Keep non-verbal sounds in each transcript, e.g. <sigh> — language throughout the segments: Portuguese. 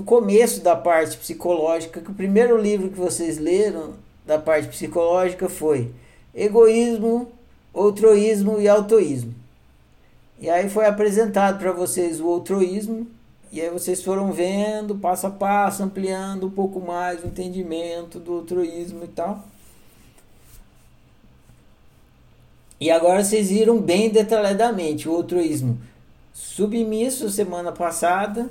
no começo da parte psicológica, que o primeiro livro que vocês leram da parte psicológica foi Egoísmo, Outroísmo e Autoísmo. E aí foi apresentado para vocês o outroísmo, e aí vocês foram vendo passo a passo, ampliando um pouco mais o entendimento do outroísmo e tal. E agora vocês viram bem detalhadamente o outroísmo submisso semana passada,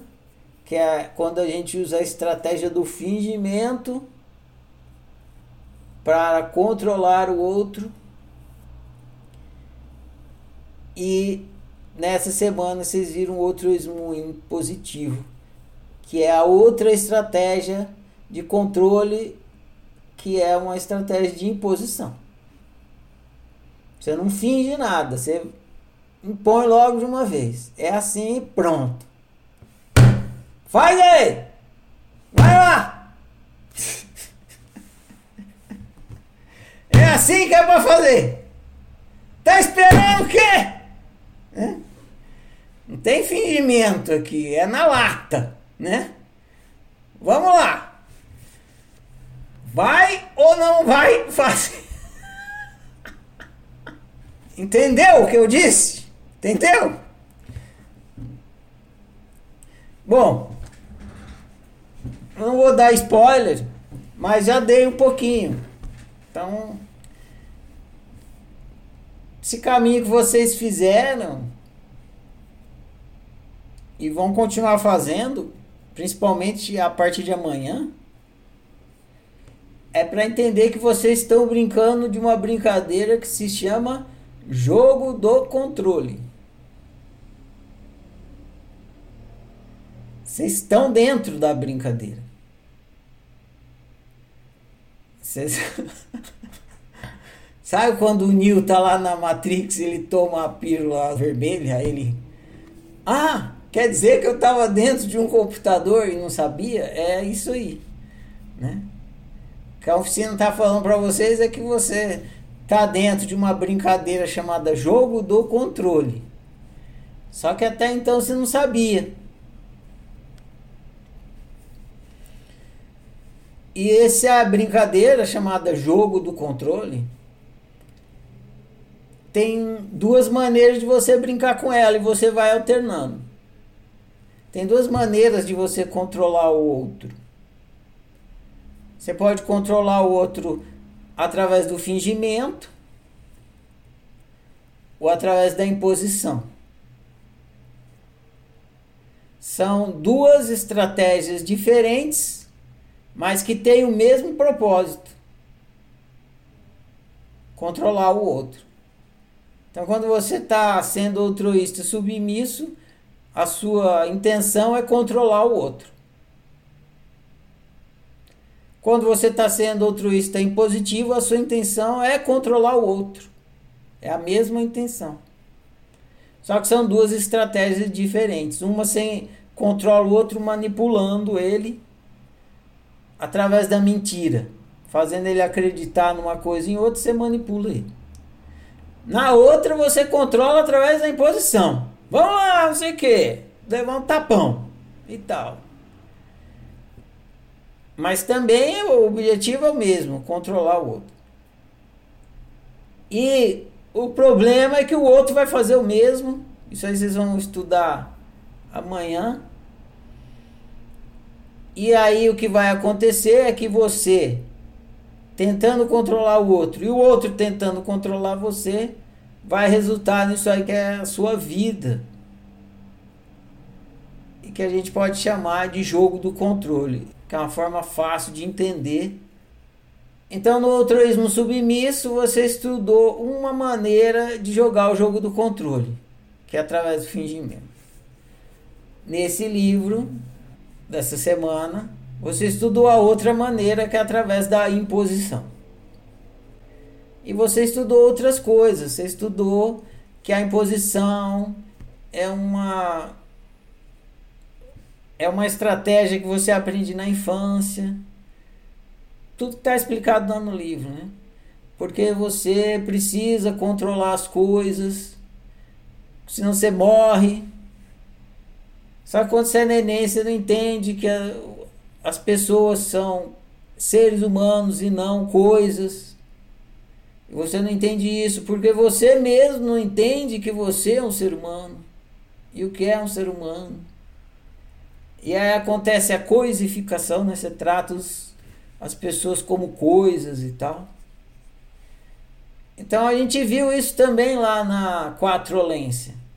que é quando a gente usa a estratégia do fingimento para controlar o outro. E nessa semana vocês viram outro ismo positivo, que é a outra estratégia de controle, que é uma estratégia de imposição. Você não finge nada, você impõe logo de uma vez. É assim, pronto. Faz aí! Vai lá! É assim que é pra fazer! Tá esperando o quê? É? Não tem fingimento aqui, é na lata, né? Vamos lá! Vai ou não vai fazer? Entendeu o que eu disse? Entendeu? Bom, não vou dar spoiler, mas já dei um pouquinho. Então, esse caminho que vocês fizeram e vão continuar fazendo, principalmente a partir de amanhã, é para entender que vocês estão brincando de uma brincadeira que se chama Jogo do controle. Vocês estão dentro da brincadeira. Vocês... <laughs> Sabe quando o Neo tá lá na Matrix ele toma a pílula vermelha? Ele. Ah, quer dizer que eu estava dentro de um computador e não sabia? É isso aí. Né? O que a oficina está falando para vocês é que você tá dentro de uma brincadeira chamada jogo do controle. Só que até então você não sabia. E essa é brincadeira chamada jogo do controle tem duas maneiras de você brincar com ela e você vai alternando. Tem duas maneiras de você controlar o outro. Você pode controlar o outro através do fingimento ou através da imposição. São duas estratégias diferentes, mas que têm o mesmo propósito: controlar o outro. Então, quando você está sendo altruísta submisso, a sua intenção é controlar o outro. Quando você está sendo altruísta impositivo, a sua intenção é controlar o outro. É a mesma intenção. Só que são duas estratégias diferentes. Uma sem controla o outro manipulando ele através da mentira, fazendo ele acreditar numa coisa em outra, você manipula ele. Na outra você controla através da imposição. Vamos lá, não sei o que. Levar um tapão e tal. Mas também o objetivo é o mesmo, controlar o outro. E o problema é que o outro vai fazer o mesmo. Isso aí vocês vão estudar amanhã. E aí o que vai acontecer é que você tentando controlar o outro e o outro tentando controlar você, vai resultar nisso aí que é a sua vida. E que a gente pode chamar de jogo do controle que é uma forma fácil de entender. Então, no altruísmo submisso, você estudou uma maneira de jogar o jogo do controle, que é através do fingimento. Nesse livro dessa semana, você estudou a outra maneira, que é através da imposição. E você estudou outras coisas. Você estudou que a imposição é uma é uma estratégia que você aprende na infância. Tudo está explicado lá no livro, né? Porque você precisa controlar as coisas, senão você morre. Só que quando você é neném, você não entende que a, as pessoas são seres humanos e não coisas. Você não entende isso porque você mesmo não entende que você é um ser humano e o que é um ser humano. E aí acontece a coisificação, né? Você trata os, as pessoas como coisas e tal. Então a gente viu isso também lá na quatrolência.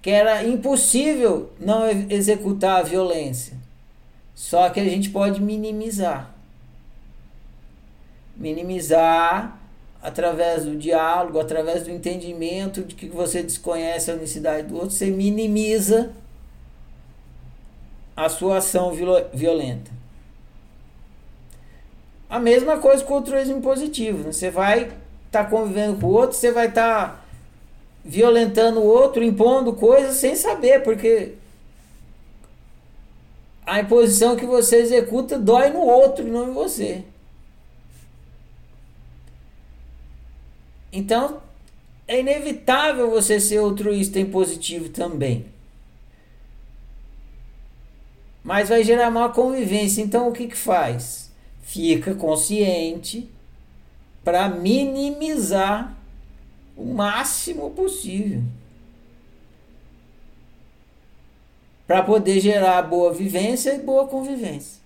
Que era impossível não executar a violência. Só que a gente pode minimizar. Minimizar através do diálogo, através do entendimento de que você desconhece a unicidade do outro, você minimiza a sua ação violenta. A mesma coisa com o altruísmo positivo. Né? Você vai estar tá convivendo com o outro, você vai estar tá violentando o outro, impondo coisas sem saber, porque a imposição que você executa dói no outro não em você. Então, é inevitável você ser altruísta e positivo também. Mas vai gerar uma convivência. Então, o que, que faz? Fica consciente para minimizar o máximo possível. Para poder gerar boa vivência e boa convivência.